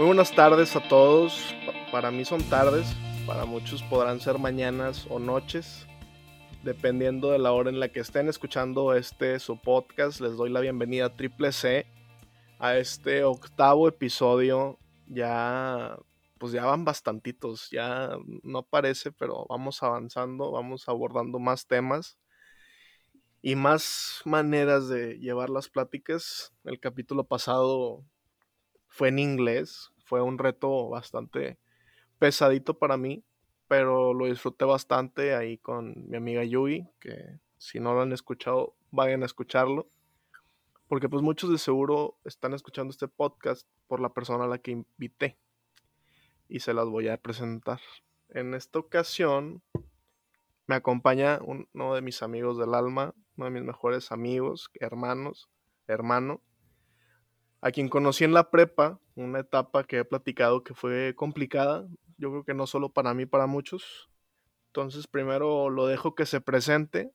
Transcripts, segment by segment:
Muy buenas tardes a todos. Pa- Para mí son tardes, para muchos podrán ser mañanas o noches. Dependiendo de la hora en la que estén escuchando este su podcast, les doy la bienvenida a Triple C a este octavo episodio. Ya, pues ya van bastantitos, ya no parece, pero vamos avanzando, vamos abordando más temas y más maneras de llevar las pláticas. El capítulo pasado fue en inglés, fue un reto bastante pesadito para mí, pero lo disfruté bastante ahí con mi amiga Yui, que si no lo han escuchado, vayan a escucharlo, porque pues muchos de seguro están escuchando este podcast por la persona a la que invité y se las voy a presentar. En esta ocasión me acompaña uno de mis amigos del alma, uno de mis mejores amigos, hermanos, hermano, a quien conocí en la prepa, una etapa que he platicado que fue complicada, yo creo que no solo para mí, para muchos. Entonces primero lo dejo que se presente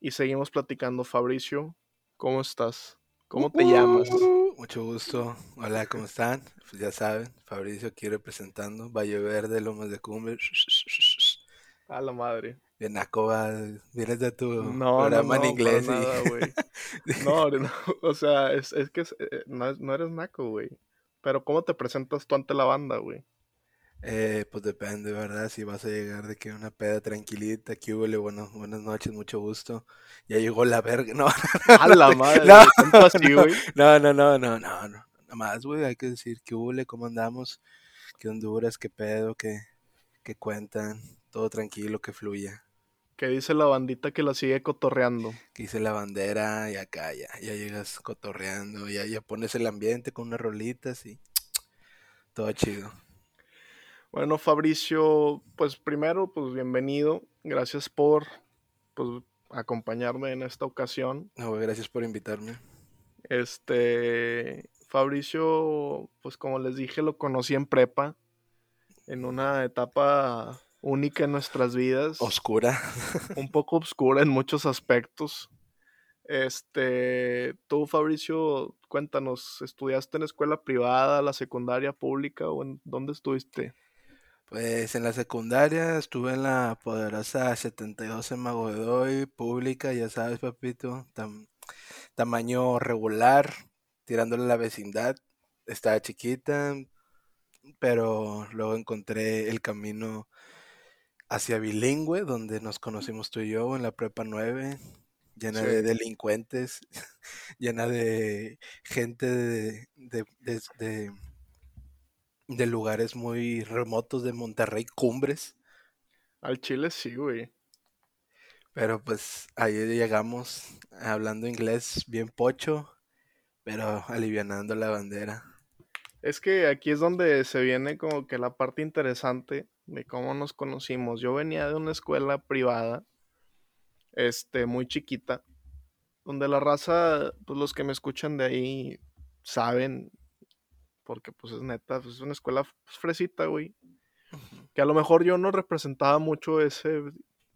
y seguimos platicando. Fabricio, ¿cómo estás? ¿Cómo te llamas? Uh, Mucho gusto. Hola, ¿cómo están? Pues ya saben, Fabricio aquí representando Valle Verde, Lomas de Cumbre. A la madre. Bien, Nacoba, vienes de tu No, programa no, en inglés. para y- nada. No, no, o sea, es, es que es- eh, no, no eres naco, güey. Pero ¿cómo te presentas tú ante la banda, güey? Eh, pues depende, ¿verdad? Si vas a llegar de que una peda tranquilita, que hubo, bueno, buenas noches, mucho gusto. Ya llegó la verga. No, A la madre, No, así, no. güey. no, no, no, no, no, no. Nada más, güey, hay que decir que hubo, cómo andamos, que Honduras, qué pedo, que, que cuentan, todo tranquilo, que fluya. Que dice la bandita que la sigue cotorreando. que hice la bandera y acá ya, ya llegas cotorreando, ya, ya pones el ambiente con unas rolitas y todo chido. Bueno, Fabricio, pues primero, pues bienvenido. Gracias por pues, acompañarme en esta ocasión. No, gracias por invitarme. Este, Fabricio, pues como les dije, lo conocí en prepa, en una etapa única en nuestras vidas, Oscura. un poco oscura en muchos aspectos. Este, tú, Fabricio, cuéntanos, ¿estudiaste en escuela privada, la secundaria pública o en dónde estuviste? Pues en la secundaria estuve en la poderosa 72 en Magodoy, pública, ya sabes, papito, tam- tamaño regular, tirándole a la vecindad. Estaba chiquita, pero luego encontré el camino hacia bilingüe, donde nos conocimos tú y yo en la prepa 9, llena de delincuentes, llena de gente de, de, de- de- de lugares muy remotos de Monterrey, cumbres, Al Chile sí, güey. pero pues ahí llegamos hablando inglés bien pocho, pero alivianando la bandera. Es que aquí es donde se viene como que la parte interesante de cómo nos conocimos. Yo venía de una escuela privada, este, muy chiquita, donde la raza, pues los que me escuchan de ahí saben, porque pues es neta, pues, es una escuela pues, fresita, güey. Que a lo mejor yo no representaba mucho ese,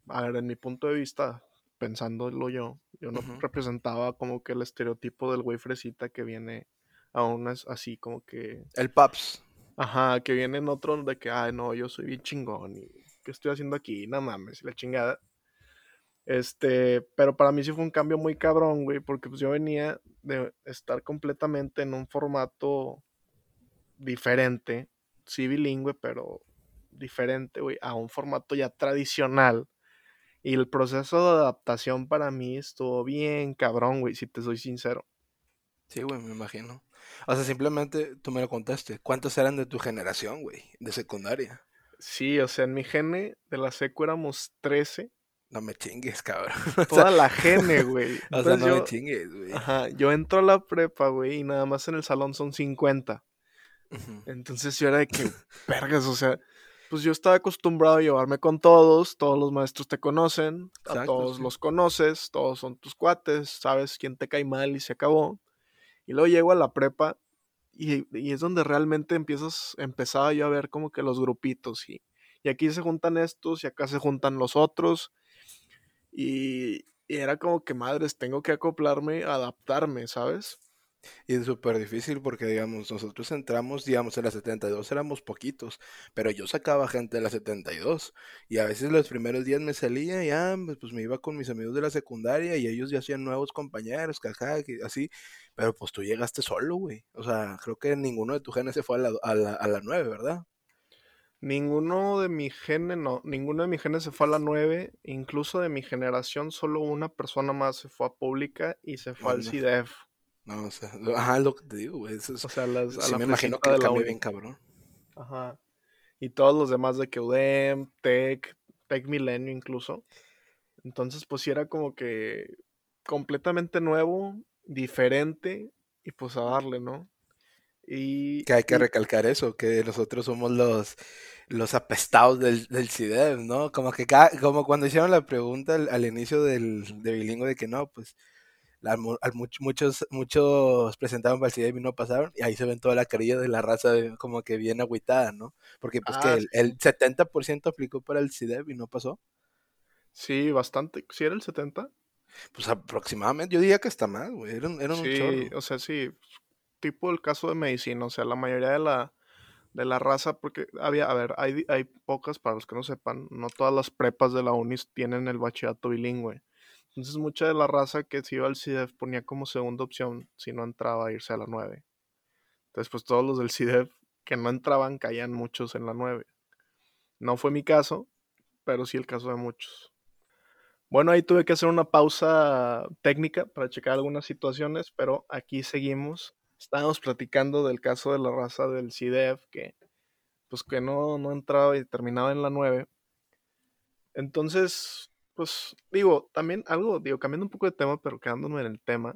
a ver, en mi punto de vista, pensándolo yo, yo no representaba como que el estereotipo del güey fresita que viene a unas así como que El Paps. Ajá, que vienen otros de que, ay, no, yo soy bien chingón y ¿qué estoy haciendo aquí? No mames, la chingada. Este, pero para mí sí fue un cambio muy cabrón, güey, porque pues yo venía de estar completamente en un formato diferente, sí bilingüe, pero diferente, güey, a un formato ya tradicional. Y el proceso de adaptación para mí estuvo bien cabrón, güey, si te soy sincero. Sí, güey, me imagino. O sea, simplemente tú me lo contaste. ¿Cuántos eran de tu generación, güey? De secundaria. Sí, o sea, en mi gene de la secu éramos 13 No me chingues, cabrón. O sea, Toda la gene, güey. o sea, no me chingues, güey. ajá, yo entro a la prepa, güey, y nada más en el salón son 50. Ujú. Entonces yo era de que, vergas, o sea, pues yo estaba acostumbrado a llevarme con todos, todos los maestros te conocen, a todos sí. los conoces, todos son tus cuates, sabes quién te cae mal y se acabó. Y luego llego a la prepa y, es donde realmente empiezas, empezaba yo a ver como que los grupitos y, aquí se juntan estos y acá se juntan los otros y era como que madres, tengo que acoplarme, adaptarme, ¿sabes? Y es súper difícil porque, digamos, nosotros entramos, digamos, en la 72 éramos poquitos, pero yo sacaba gente de la 72 y a veces los primeros días me salía y ah, pues, pues me iba con mis amigos de la secundaria y ellos ya hacían nuevos compañeros, caja, así, pero pues tú llegaste solo, güey. O sea, creo que ninguno de tus genes se fue a la, a la, a la 9, ¿verdad? Ninguno de mi genes, no, ninguno de mis genes se fue a la 9, incluso de mi generación solo una persona más se fue a pública y se fue al CIDEF. No, o sea, ajá, lo que te digo, güey. o sea, las, sí me imagino que la bien cabrón. Ajá. Y todos los demás de que UDEM, Tech, Tech Milenio incluso. Entonces, pues sí era como que completamente nuevo, diferente, y pues a darle, ¿no? Y, que hay que recalcar eso, que nosotros somos los, los apestados del, del CIDEF, ¿no? Como que como cuando hicieron la pregunta al, inicio del, de bilingüe de que no, pues muchos, muchos presentaron para el CIDEF y no pasaron, y ahí se ven toda la carilla de la raza como que bien agüitada, ¿no? Porque pues que ah, el, el 70% aplicó para el CIDEF y no pasó. Sí, bastante. ¿Sí era el 70? Pues aproximadamente, yo diría que está mal, güey. Era, era un sí, o sea, sí, tipo el caso de medicina, o sea, la mayoría de la, de la raza, porque había, a ver, hay, hay pocas, para los que no sepan, no todas las prepas de la UNIS tienen el bachillerato bilingüe. Entonces mucha de la raza que se iba al CIDEF ponía como segunda opción, si no entraba, a irse a la 9. Entonces pues todos los del CIDEF que no entraban caían muchos en la 9. No fue mi caso, pero sí el caso de muchos. Bueno, ahí tuve que hacer una pausa técnica para checar algunas situaciones, pero aquí seguimos estábamos platicando del caso de la raza del CIDEF que pues que no, no entraba y terminaba en la 9. Entonces, pues digo, también algo, digo, cambiando un poco de tema, pero quedándome en el tema,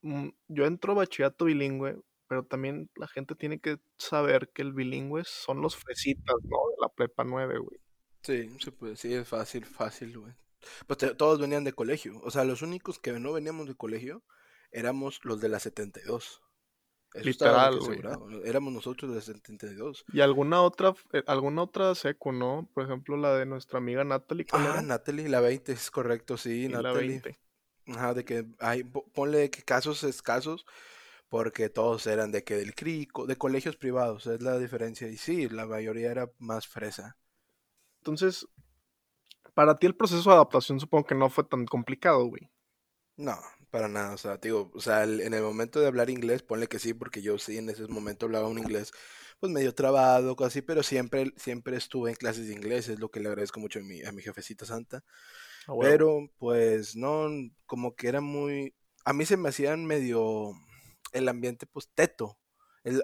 mm, yo entro bachillerato bilingüe, pero también la gente tiene que saber que el bilingüe son los fresitas, ¿no? De la prepa 9, güey. Sí, se puede decir, es fácil, fácil, güey. Pues todos venían de colegio, o sea, los únicos que no veníamos de colegio éramos los de la 72. Eso Literal, güey. Éramos nosotros de la 72. Y alguna otra, eh, alguna otra secu, ¿no? Por ejemplo, la de nuestra amiga Natalie. Ah, Natalie, la 20, es correcto, sí, Natalie. La 20. Ajá, de que hay, ponle que casos escasos, porque todos eran de que del CRICO, de colegios privados, es la diferencia. Y sí, la mayoría era más fresa. Entonces, para ti el proceso de adaptación supongo que no fue tan complicado, güey. No, para nada, o sea, digo, o sea, en el momento de hablar inglés, ponle que sí, porque yo sí en ese momento hablaba un inglés, pues medio trabado, así, pero siempre, siempre estuve en clases de inglés, es lo que le agradezco mucho a mi, a mi jefecita santa. Ah, pero, pues, no, como que era muy, a mí se me hacían medio el ambiente, pues, teto.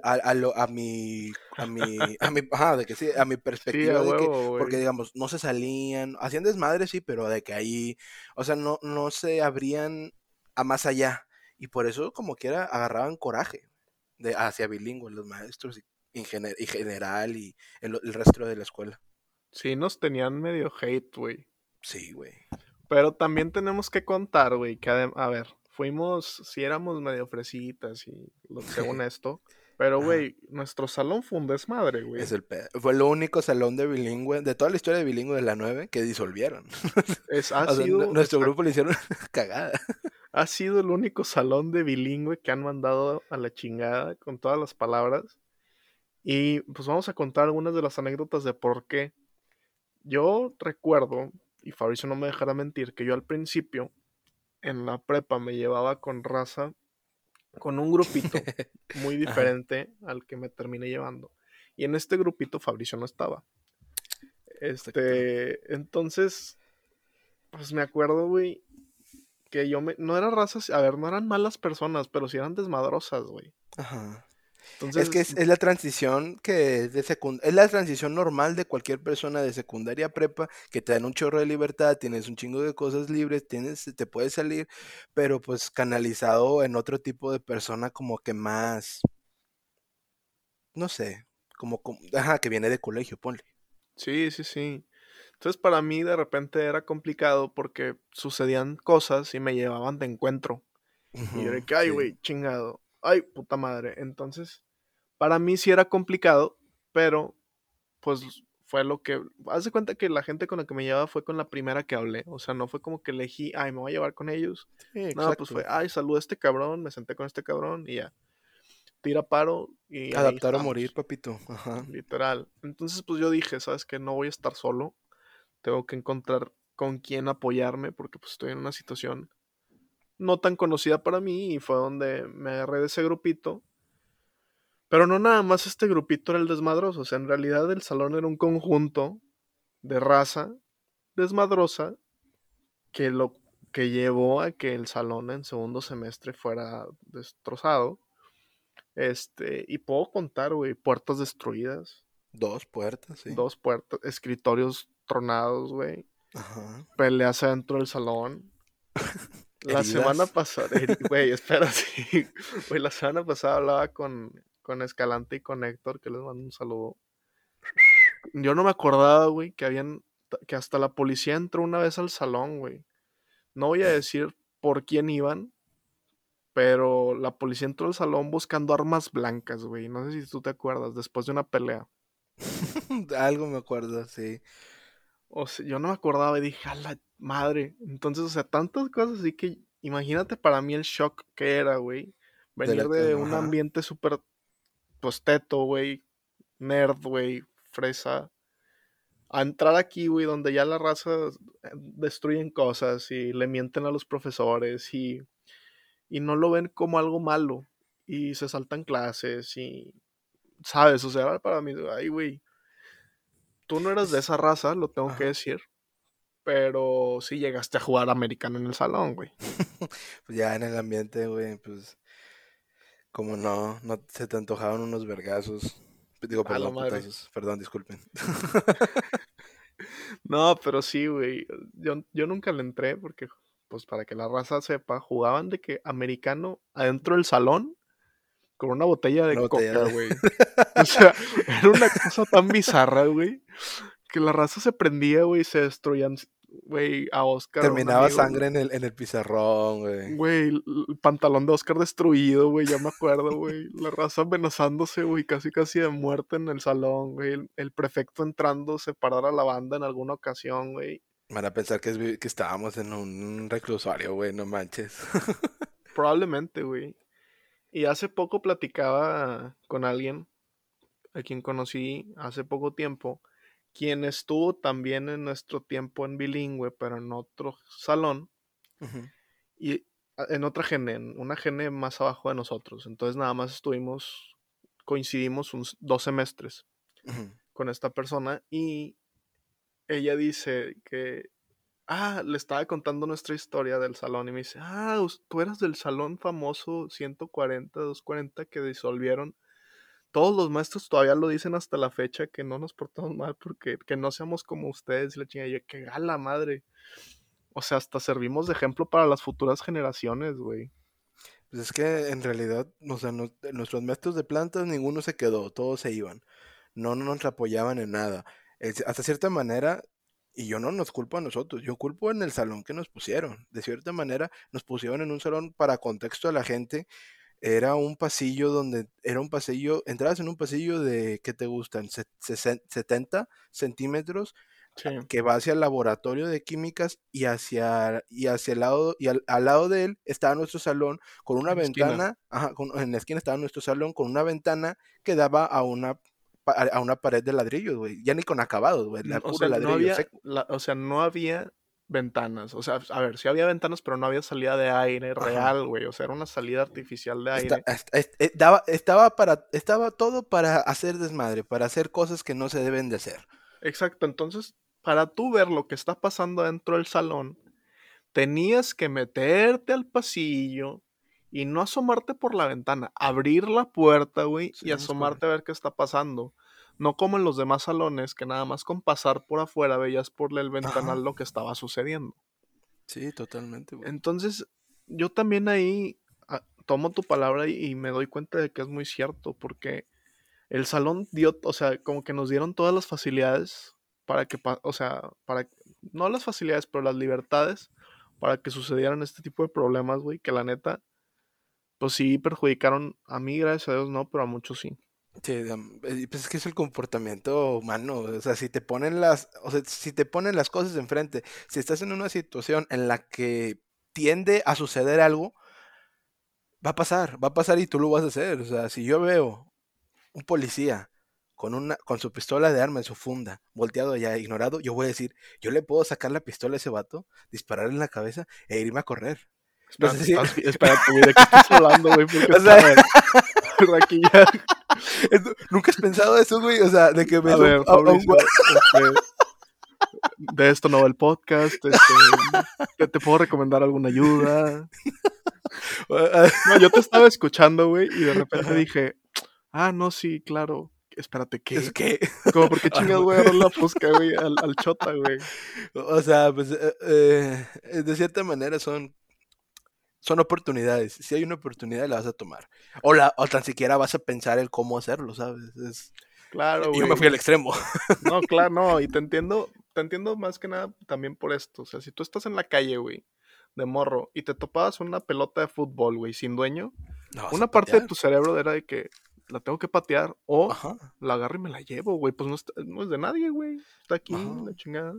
a, a, mi a mi a mi de que sí, a mi perspectiva de que, porque digamos no se salían hacían desmadre sí pero de que ahí o sea no no se abrían a más allá. Y por eso como quiera agarraban coraje de, hacia bilingües los maestros y, general y el, resto de la escuela. Sí, nos tenían medio hate, güey. Sí, güey. Pero también tenemos que contar, güey, que a ver, fuimos, si éramos medio fresitas y según esto, pero, güey, nuestro salón fue un desmadre, güey. Es el Fue el único salón de bilingüe, de toda la historia de bilingüe de la 9, que disolvieron. Es, ha sido, nuestro grupo le hicieron cagada. Ha sido el único salón de bilingüe que han mandado a la chingada con todas las palabras. Y pues vamos a contar algunas de las anécdotas de por qué. Yo recuerdo, y Fabricio no me dejará mentir, que yo al principio, en la prepa, me llevaba con raza con un grupito muy diferente al que me terminé llevando. Y en este grupito Fabricio no estaba. Este, entonces, pues me acuerdo, güey, que yo me, no era razas, a ver, no eran malas personas, pero sí eran desmadrosas, güey. Ajá es que es, la transición que es de es la transición normal de cualquier persona de secundaria a prepa, que te dan un chorro de libertad, tienes un chingo de cosas libres, tienes, te puedes salir, pero pues canalizado en otro tipo de persona como que más, no sé, como, como ajá, que viene de colegio, ponle. Sí, sí, sí. Entonces para mí de repente era complicado porque sucedían cosas y me llevaban de encuentro. y yo de que, ay, güey, chingado ay, puta madre. Entonces, para mí sí era complicado, pero pues fue lo que. Haz de cuenta que la gente con la que me llevaba fue con la primera que hablé. O sea, no fue como que elegí, ay, me voy a llevar con ellos. no, pues fue, ay, saluda a este cabrón, me senté con este cabrón y ya. Tira paro y. Adaptar o morir, papito. Ajá. Literal. Entonces, pues yo dije, ¿sabes qué? No voy a estar solo. Tengo que encontrar con quién apoyarme porque pues estoy en una situación no tan conocida para mí y fue donde me agarré de ese grupito pero no nada más este grupito era el desmadroso, o sea, en realidad el salón era un conjunto de raza desmadrosa que lo que llevó a que el salón en segundo semestre fuera destrozado. Este, y puedo contar, güey, puertas destruidas. Dos puertas, sí. Dos puertas, escritorios tronados, güey. Ajá. Peleas adentro del salón. la semana pasada, güey, espera, sí. Güey, la semana pasada hablaba con, con Escalante y con Héctor, que les mando un saludo. Yo no me acordaba, güey, que habían, que hasta la policía entró una vez al salón, güey. No voy a decir por quién iban, pero la policía entró al salón buscando armas blancas, güey. No sé si tú te acuerdas, después de una pelea. Algo me acuerdo, sí. O sea, yo no me acordaba y dije, a la madre. Entonces, o sea, tantas cosas así que imagínate para mí el shock que era, güey. Venir de, un ambiente súper pues teto, güey, nerd, güey, fresa, a entrar aquí, güey, donde ya la raza eh, destruyen cosas y le mienten a los profesores y, y no lo ven como algo malo y se saltan clases y, ¿sabes? O sea, para mí, ay, güey, tú no eras de esa raza, lo tengo que decir. Pero sí llegaste a jugar americano en el salón, güey. pues ya en el ambiente, güey, pues como no, no se te antojaban unos vergazos. Digo, perdón, Perdón, disculpen. no, pero sí, güey. Yo, yo nunca le entré porque, pues para que la raza sepa, jugaban de que americano adentro del salón con una botella de coca, güey. o sea, era una cosa tan bizarra, güey, que la raza se prendía, güey, y se destruían güey, a Oscar. Terminaba sangre en el, en el pizarrón, güey. Güey, el pantalón de Oscar destruido, güey, ya me acuerdo, güey. La raza amenazándose, güey, casi casi de muerte en el salón, güey. El, prefecto entrando a separar a la banda en alguna ocasión, güey. Van a pensar que, que estábamos en un reclusorio, güey, no manches. Probablemente, güey. Y hace poco platicaba con alguien a quien conocí hace poco tiempo quien estuvo también en nuestro tiempo en bilingüe, pero en otro salón, y en otra gene, en una gene más abajo de nosotros. Entonces nada más estuvimos, coincidimos dos semestres con esta persona y ella dice que, ah, le estaba contando nuestra historia del salón y me dice, ah, tú eras del salón famoso 140, 240 que disolvieron todos los maestros todavía lo dicen hasta la fecha que no nos portamos mal porque que no seamos como ustedes y la chingada. Yo, que gala madre. O sea, hasta servimos de ejemplo para las futuras generaciones, güey. Pues es que en realidad, o sea, nuestros maestros de plantas ninguno se quedó, todos se iban. No, no nos apoyaban en nada. hasta cierta manera, y yo no nos culpo a nosotros, yo culpo en el salón que nos pusieron. De cierta manera, nos pusieron en un salón para contexto a la gente era un pasillo donde, era un pasillo, entrabas en un pasillo de, ¿qué te gustan? 70 centímetros, que va hacia el laboratorio de químicas y hacia, y hacia el lado, y al, lado de él estaba nuestro salón con una ventana, en la esquina estaba nuestro salón con una ventana que daba a una a una pared de ladrillos, güey. Ya ni con acabados, güey. o, sea, no había, o sea, no había ventanas. O sea, a ver, sí había ventanas, pero no había salida de aire real, güey. O sea, era una salida artificial de aire. Eh, estaba, para, estaba todo para hacer desmadre, para hacer cosas que no se deben de hacer. Exacto. Entonces, para tú ver lo que está pasando dentro del salón, tenías que meterte al pasillo y no asomarte por la ventana, abrir la puerta, güey, y asomarte a ver qué está pasando. No como en los demás salones, que nada más con pasar por afuera veías por el ventanal lo que estaba sucediendo. Sí, totalmente. Entonces, yo también ahí ah, tomo tu palabra y, me doy cuenta de que es muy cierto, porque el salón dio, o sea, como que nos dieron todas las facilidades para que, o sea, para, no las facilidades, pero las libertades para que sucedieran este tipo de problemas, güey, que la neta, pues sí perjudicaron a mí, gracias a Dios, no, pero a muchos sí. Sí, pues es que es el comportamiento humano, o sea, si te ponen las, o sea, si te ponen las cosas enfrente, si estás en una situación en la que tiende a suceder algo, va a pasar, va a pasar y tú lo vas a hacer, o sea, si yo veo un policía con una, con su pistola de arma en su funda, volteado ya, ignorado, yo voy a decir, yo le puedo sacar la pistola a ese vato, dispararle en la cabeza e irme a correr. Espérate, güey, ¿de qué estás hablando, güey? O sea, aquí ya Nunca has pensado eso, güey. O sea, de que me. A ver, este, de esto no va el podcast. Este, te, puedo recomendar alguna ayuda. No, yo te estaba escuchando, güey, y de repente dije, ah, no, sí, claro. Espérate, ¿qué? ¿Es qué? Como, porque chingas voy a la fusca, güey, al, al, chota, güey? O sea, pues, eh, eh, de cierta manera son son oportunidades. Si hay una oportunidad, la vas a tomar. O, la, o tan siquiera vas a pensar el cómo hacerlo, ¿sabes? Es... Claro, Yo me fui al extremo. No, claro, no. Y te entiendo, te entiendo más que nada también por esto. O sea, si tú estás en la calle, güey, de morro, y te topabas una pelota de fútbol, güey, sin dueño, una parte de tu cerebro era de que la tengo que patear o la agarro y me la llevo, güey. Pues no, no es de nadie, güey. Está aquí, la chingada.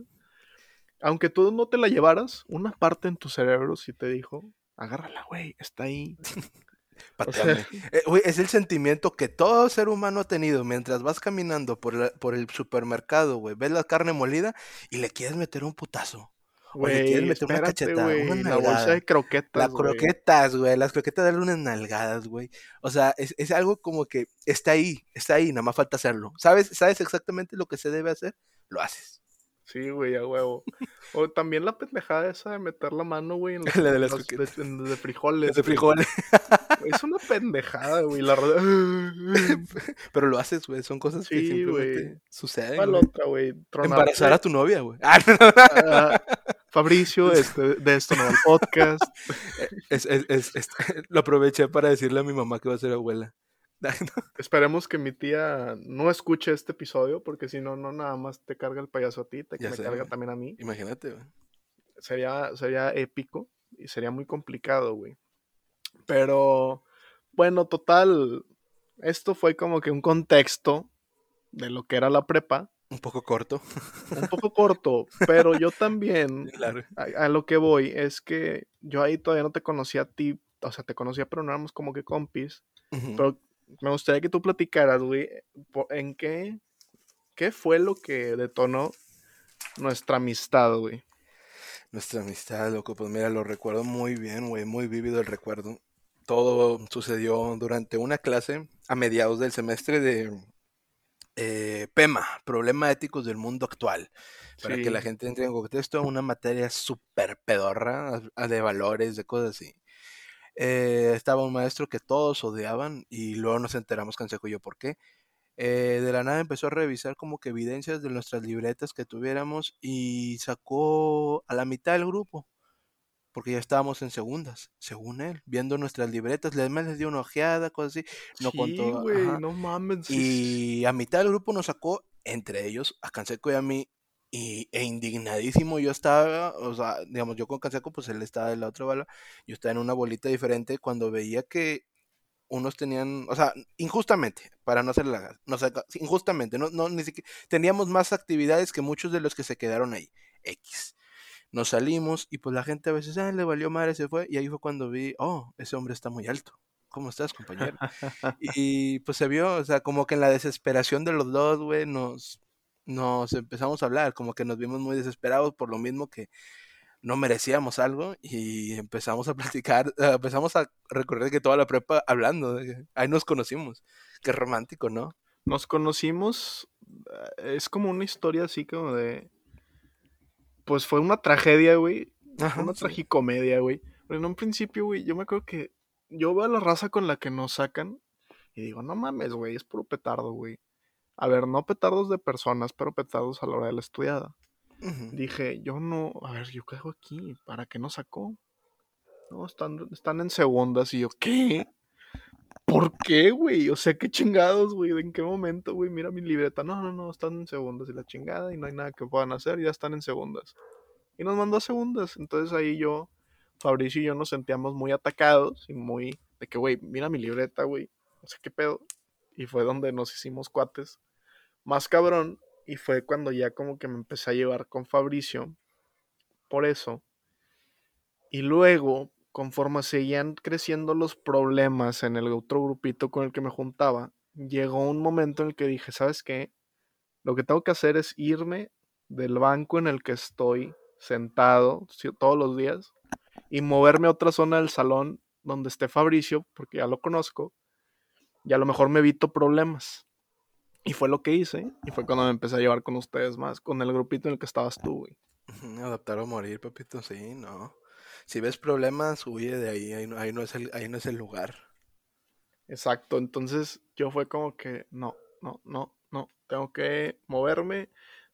Aunque tú no te la llevaras, una parte en tu cerebro sí te dijo, agárrala, güey, está ahí. Eh, es el sentimiento que todo ser humano ha tenido mientras vas caminando por, por el supermercado, güey. Ves la carne molida y le quieres meter un putazo. O le quieres meter una cacheta, una La bolsa de croquetas. Las croquetas, güey. Las croquetas darle unas nalgadas, güey. O sea, es, es, algo como que está ahí, está ahí, nada más falta hacerlo. ¿Sabes, ¿Sabes exactamente lo que se debe hacer? Lo haces. Sí, güey, a huevo. O también la pendejada esa de meter la mano, güey, en, la de, las de, frijoles. De frijoles. Es una pendejada, güey. La... Pero lo haces, güey. Son cosas que simplemente suceden. ¿Cuál otra, güey? Embarazar a tu novia, güey. Ah, Fabricio, este, de esto no va el podcast. Es, es, es, lo aproveché para decirle a mi mamá que va a ser abuela. Esperemos que mi tía no escuche este episodio, porque si no, no nada más te carga el payaso a ti, te me carga también a mí. Imagínate, Sería, sería épico y sería muy complicado, güey. Pero, bueno, total, esto fue como que un contexto de lo que era la prepa. Un poco corto. Un poco corto, pero yo también, a, lo que voy, es que yo ahí todavía no te conocía a ti, o sea, te conocía, pero no éramos como que compis. Pero me gustaría que tú platicaras, güey, en qué, qué fue lo que detonó nuestra amistad, güey. Nuestra amistad, loco, pues mira, lo recuerdo muy bien, güey, muy vívido el recuerdo. Todo sucedió durante una clase a mediados del semestre de eh, PEMA, Problema Éticos del Mundo Actual. Para que la gente entre en contexto, una materia súper pedorra de valores, de cosas así. Eh, estaba un maestro que todos odiaban y luego nos enteramos, Canseco y yo, por qué. Eh, de la nada empezó a revisar como que evidencias de nuestras libretas que tuviéramos y sacó a la mitad del grupo, porque ya estábamos en segundas, según él, viendo nuestras libretas, les, les dio una ojeada, cosas así, no contó. no mames. Y a mitad del grupo nos sacó, entre ellos, a Canseco y a mí, y, e indignadísimo yo estaba, o sea, digamos, yo con Canseco, pues él estaba del otro bala, yo estaba en una bolita diferente cuando veía que unos tenían, o sea, injustamente, para no hacer la, no sé, injustamente, no, no, ni siquiera, teníamos más actividades que muchos de los que se quedaron ahí, X. Nos salimos y pues la gente a veces, ah, le valió madre, se fue, y ahí fue cuando vi, oh, ese hombre está muy alto. ¿Cómo estás, compañero? y pues se vio, o sea, como que en la desesperación de los dos, güey, nos, nos empezamos a hablar, como que nos vimos muy desesperados por lo mismo que no merecíamos algo y empezamos a platicar, eh, empezamos a recorrer que toda la prepa hablando, ahí nos conocimos, qué romántico, ¿no? Nos conocimos, eh, es como una historia así como de, pues fue una tragedia, güey, una tragicomedia, güey, pero en un principio, güey, yo me acuerdo que yo veo a la raza con la que nos sacan y digo, no mames, güey, es puro petardo, güey. A ver, no petardos de personas, pero petardos a la hora de la estudiada. Dije, yo no, a ver, yo qué hago aquí, ¿para qué no sacó? No, están, están en segundas y yo, ¿qué? ¿Por qué, güey? O sea, qué chingados, güey, ¿en qué momento, güey? Mira mi libreta. No, no, no, están en segundas y la chingada y no hay nada que puedan hacer, ya están en segundas. Y nos mandó a segundas. Entonces ahí yo, Fabricio y yo nos sentíamos muy atacados y muy de que, güey, mira mi libreta, güey. No sé qué pedo. y fue donde nos hicimos cuates más cabrón y fue cuando ya como que me empecé a llevar con Fabricio por eso. Y luego, conforme seguían creciendo los problemas en el otro grupito con el que me juntaba, llegó un momento en el que dije, ¿sabes qué? Lo que tengo que hacer es irme del banco en el que estoy sentado todos los días y moverme a otra zona del salón donde esté Fabricio, porque ya lo conozco, y a lo mejor me evito problemas. Y fue lo que hice, y fue cuando me empecé a llevar con ustedes más, con el grupito en el que estabas tú, güey. Adaptar o morir, papito, sí, no. Si ves problemas, huye de ahí, ahí no, es el, ahí no es el lugar. Exacto, entonces yo fue como que, no, no, no, no, tengo que moverme,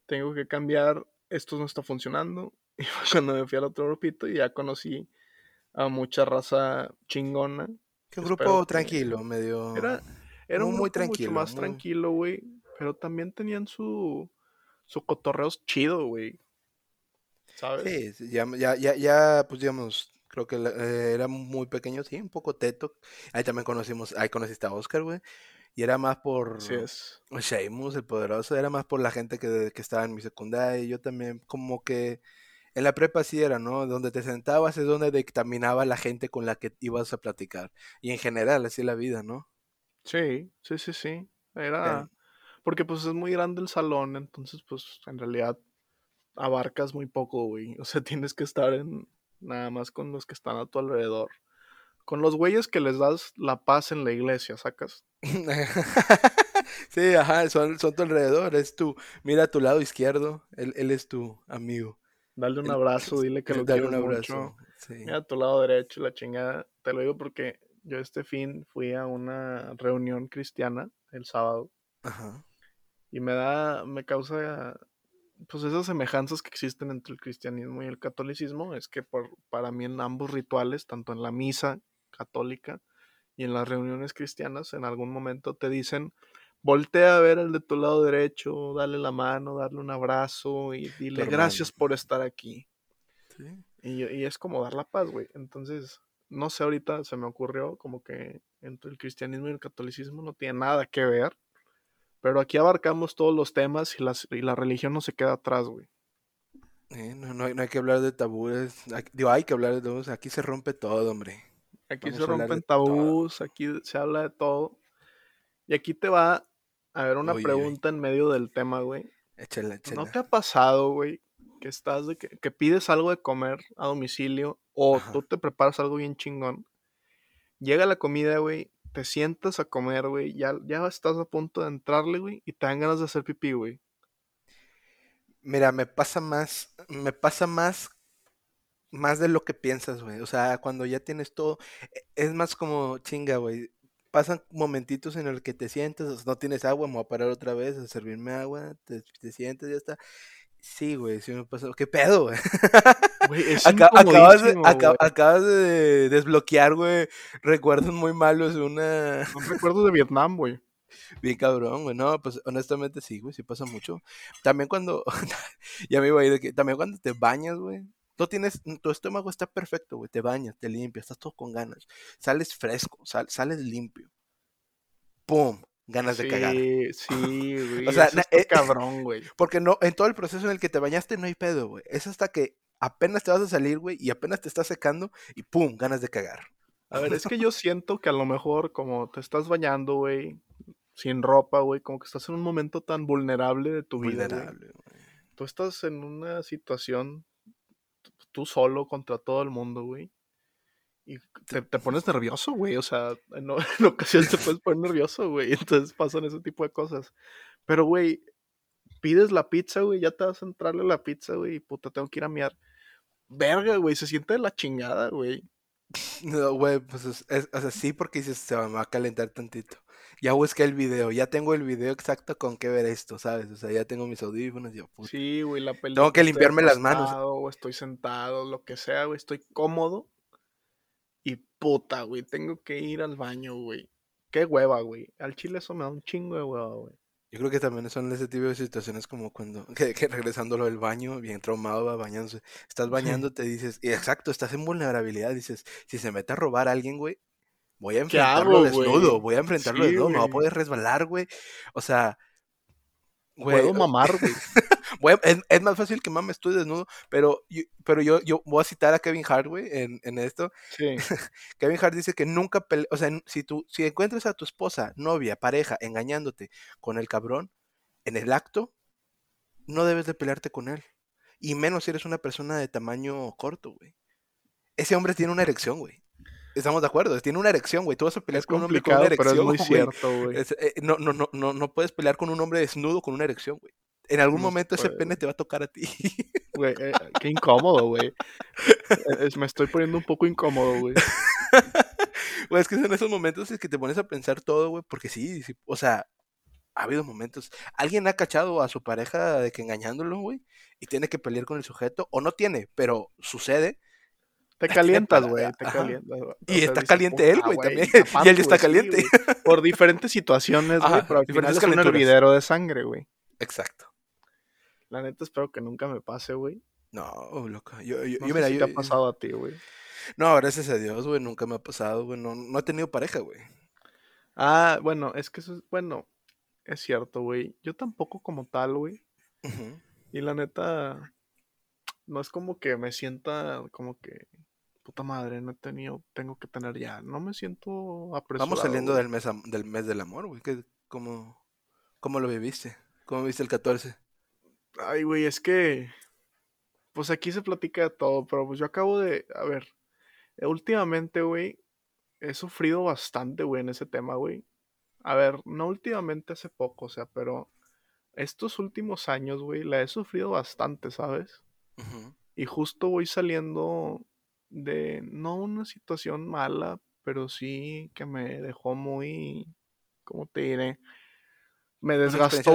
tengo que cambiar, esto no está funcionando. Y fue cuando me fui al otro grupito y ya conocí a mucha raza chingona. Un grupo tranquilo, medio... Era, era un muy tranquilo, mucho más tranquilo, güey, pero también tenían su, su cotorreo chido, güey. ¿Sabes? Sí, ya, ya, ya, ya, pues digamos, creo que eh, era muy pequeño, sí, un poco teto. Ahí también conocimos, ahí conociste a Oscar, güey. Y era más por sí es. Sheamus, el poderoso, era más por la gente que, que estaba en mi secundaria. Y yo también, como que en la prepa sí era, ¿no? Donde te sentabas es donde dictaminaba la gente con la que ibas a platicar. Y en general, así la vida, ¿no? Sí, sí, sí, sí. Era. Porque pues es muy grande el salón, entonces pues en realidad abarcas muy poco, güey. O sea, tienes que estar en nada más con los que están a tu alrededor. Con los güeyes que les das la paz en la iglesia, ¿sacas? sí, ajá, son, son tu alrededor, es tu, mira a tu lado izquierdo, él, él es tu amigo. Dale un abrazo, dile que lo Dale un abrazo. Mira a tu lado derecho, la chingada. Te lo digo porque yo este fin fui a una reunión cristiana el sábado. Ajá. Y me da, me causa pues esas semejanzas que existen entre el cristianismo y el catolicismo es que por, para mí en ambos rituales, tanto en la misa católica y en las reuniones cristianas, en algún momento te dicen, voltea a ver al de tu lado derecho, dale la mano, darle un abrazo y dile gracias por estar aquí. Y, y, es como dar la paz, güey. Entonces, no sé, ahorita se me ocurrió como que entre el cristianismo y el catolicismo no tiene nada que ver pero aquí abarcamos todos los temas y, y la religión no se queda atrás, güey. Eh, no, hay, que hablar de tabúes. digo, hay que hablar de tabúes. Aquí se rompe todo, hombre. Aquí se rompen tabús, aquí se habla de todo. Y aquí te va a ver una pregunta en medio del tema, güey. Échale, échale. ¿No te ha pasado, güey, que estás de que, que, pides algo de comer a domicilio o tú te preparas algo bien chingón? Llega la comida, güey, te sientas a comer, güey, ya, ya estás a punto de entrarle, güey, y te dan ganas de hacer pipí, güey. Mira, me pasa más, me pasa más, más de lo que piensas, güey. O sea, cuando ya tienes todo, e, es más como chinga, güey. Pasan momentitos en el que te sientes, no tienes agua, me voy a parar otra vez a servirme agua, te, te sientes, ya está. Sí, güey, sí me pasó. ¿Qué pedo, güey? acabas, de, acabas de desbloquear, güey, recuerdos muy malos de una... Un recuerdo de Vietnam, güey. Bien cabrón, güey. No, pues honestamente sí, güey, sí pasa mucho. También cuando, ya me iba a ir de que, también cuando te bañas, güey. Tú tienes, tu estómago está perfecto, güey. Te bañas, te limpias, estás todo con ganas. Sales fresco, sales limpio. ¡Pum! Ganas de cagar. Sí, güey. o sea, es cabrón, güey. Porque no, en todo el proceso en el que te bañaste no hay pedo, güey. Es hasta que apenas te vas a salir, güey, y apenas te estás secando y pum, ganas de cagar. A ver, es que yo siento que a lo mejor como te estás bañando, güey, sin ropa, güey, como que estás en un momento tan vulnerable de tu vida. Vulnerable, güey. Tú estás en una situación tú solo contra todo el mundo, güey. Y te, pones nervioso, güey. O sea, en, en, ocasiones te puedes poner nervioso, güey. Entonces pasan ese tipo de cosas. Pero, güey, pides la pizza, güey. Ya te vas a entrarle la pizza, güey. Y puta, tengo que ir a miar. Verga, güey. Se siente de la chingada, güey. No, güey, pues es, o sea, sí, porque dices, se va a calentar tantito. Ya busqué el video, ya tengo el video exacto con qué ver esto, ¿sabes? O sea, ya tengo mis audífonos, yo, puta. Sí, güey, la película. Tengo que limpiarme las manos. O estoy sentado, lo que sea, güey, estoy cómodo y puta, güey, tengo que ir al baño, güey. Qué hueva, güey. Al chile eso me da un chingo de hueva, güey. Yo creo que también son ese tipo de situaciones como cuando, que, que regresando del baño, bien traumado, va bañándose. Estás bañando, te dices, y exacto, estás en vulnerabilidad, dices, si se mete a robar a alguien, güey, Voy a ¿Qué enfrentarlo hago, desnudo, voy a enfrentarlo Sí, desnudo, me va a poder resbalar, güey. O sea, güey, Puedo mamar, güey. es, es más fácil que mames tú desnudo, pero yo, pero yo, yo voy a citar a Kevin Hart, güey, en, en esto. Sí. Kevin Hart dice que nunca pele- o sea, si tú, si encuentras a tu esposa, novia, pareja, engañándote con el cabrón en el acto, no debes de pelearte con él. Y menos si eres una persona de tamaño corto, güey. Ese hombre tiene una erección, güey. Estamos de acuerdo, tiene una erección, güey. Tú vas a pelear Es con un hombre con una complicado, pero erección, es muy cierto, güey. Eh, no, no, no, no, no puedes pelear con un hombre desnudo con una erección, güey. En algún No momento ese pene te va a tocar a ti. Güey, eh, qué incómodo, güey. Es- me estoy poniendo un poco incómodo, güey. Güey, es que son esos momentos en que te pones a pensar todo, güey, porque sí, sí, o sea, ha habido momentos. Alguien ha cachado a su pareja de que engañándolo, güey, y tiene que pelear con el sujeto, o no tiene, pero sucede, Te calientas, güey. Te calientas. O y sea, está dices, caliente él, "Puta, güey, también. y él está sí, caliente. güey". Por diferentes situaciones, güey, pero al final es un hervidero de sangre, güey. Exacto. La neta espero que nunca me pase, güey. No, loco. Yo, yo, No yo, sé mira, si yo- te ha pasado a ti, güey. No, gracias a Dios, güey, nunca me ha pasado, güey. No, no he tenido pareja, güey. Ah, bueno, es que eso es, bueno, es cierto, güey. Yo tampoco como tal, güey. Y la neta, no es como que me sienta como que, puta madre, no he tenido, tengo que tener ya. No me siento apresurado. Vamos saliendo güey. del mes, del mes del amor, güey. ¿Qué- ¿Cómo, ¿Cómo lo viviste? ¿Cómo viste el 14? Ay, güey, es que, pues aquí se platica de todo, pero pues yo acabo de, a ver, últimamente, güey, he sufrido bastante, güey, en ese tema, güey. A ver, no últimamente hace poco, o sea, pero estos últimos años, güey, la he sufrido bastante, ¿sabes? Y justo voy saliendo de, no una situación mala, pero sí que me dejó muy, ¿cómo te diré? Me desgastó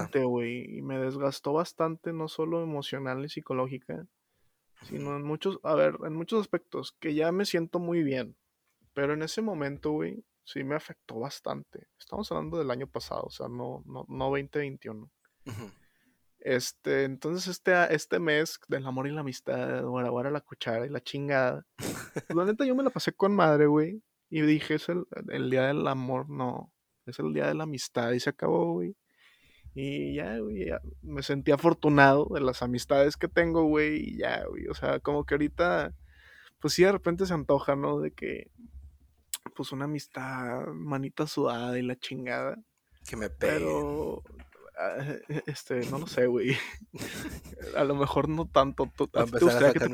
bastante, güey. Y me desgastó bastante, no solo emocional y psicológica, sino en muchos, a ver, en muchos aspectos, que ya me siento muy bien. Pero en ese momento, güey, sí me afectó bastante. Estamos hablando del año pasado, o sea, no, no, no 2021. Ujú. Este, entonces este, a- este mes del amor y la amistad, guara guara la cuchara y la chingada. la neta yo me la pasé con madre, güey. Y dije, es el, el día del amor, no. Es el día de la amistad y se acabó, güey. Y ya, güey, ya me sentí afortunado de las amistades que tengo, güey. Y ya, güey. O sea, como que ahorita, pues sí, de repente se antoja, ¿no? De que, pues una amistad, manita sudada y la chingada. Que me peguen. Pero, este, no lo sé, güey. A lo mejor no tanto. ¿Tú- Va a ¿A ti te gustaría que te.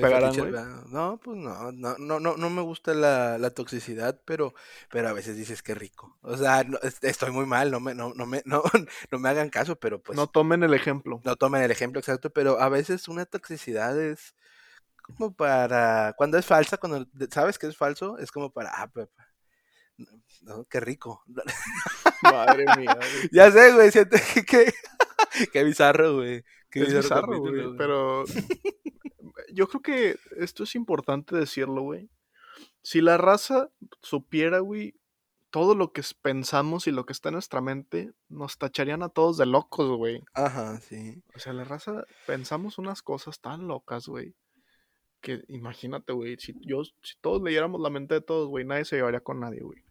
No, pues no, no, no, no, no me gusta la, la toxicidad, pero, pero a veces dices que rico. O sea, no, es- estoy muy mal, no me, no, no me, no, no me hagan caso, pero pues No tomen el ejemplo. no tomen el ejemplo exacto, pero a veces una toxicidad es como para, cuando es falsa, cuando sabes que es falso, es como para, ah, pues, no, qué rico. Madre mía, güey. Ya sé, güey, siento que, que- qué bizarro, güey. Qué Es bizarro, güey. güey. Pero yo creo que esto es importante decirlo, güey. Si la raza supiera, güey, todo lo que pensamos y lo que está en nuestra mente, nos tacharían a todos de locos, güey. Ajá, sí. O sea, la raza pensamos unas cosas tan locas, güey. Que imagínate, güey, si yo, si todos leyéramos la mente de todos, güey, nadie se llevaría con nadie, güey.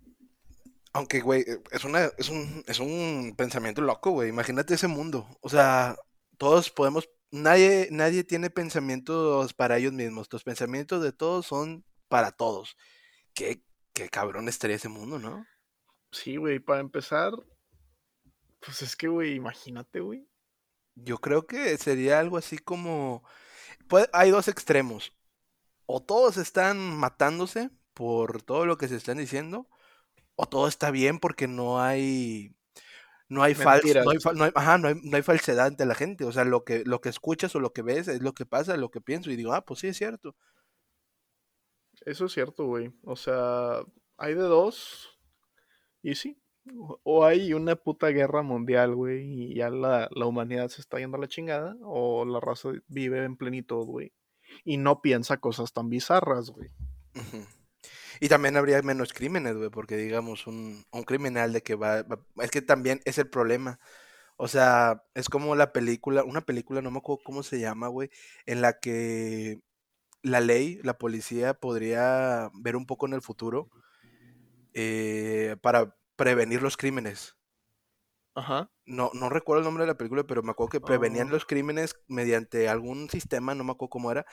Aunque, güey, eh, es una, es un, es un pensamiento loco, güey. Imagínate ese mundo. O sea, todos podemos, nadie, nadie tiene pensamientos para ellos mismos. Los pensamientos de todos son para todos. Qué, qué cabrón estaría ese mundo, ¿no? Sí, güey, para empezar, pues es que, güey, imagínate, güey. Yo creo que sería algo así como, puede- hay dos extremos. O todos están matándose por todo lo que se están diciendo, o todo está bien porque no hay, no hay falso, no hay, Mentiras. fa- no hay- ajá, no hay, no hay falsedad ante la gente. O sea, lo que, lo que escuchas o lo que ves es lo que pasa, lo que pienso. Y digo, ah, pues sí, es cierto. Eso es cierto, güey. O sea, hay de dos. Y sí. O- hay una puta guerra mundial, güey, y ya la, la humanidad se está yendo a la chingada. O la raza vive en plenitud, güey. Y no piensa cosas tan bizarras, güey. Y también habría menos crímenes, güey, porque digamos, un, un criminal de que va, va- Es que también es el problema. O sea, es como la película, una película, no me acuerdo cómo se llama, güey, en la que la ley, la policía podría ver un poco en el futuro eh, para prevenir los crímenes. Ajá. No, no recuerdo el nombre de la película, pero me acuerdo que prevenían Oh. los crímenes mediante algún sistema, no me acuerdo cómo era,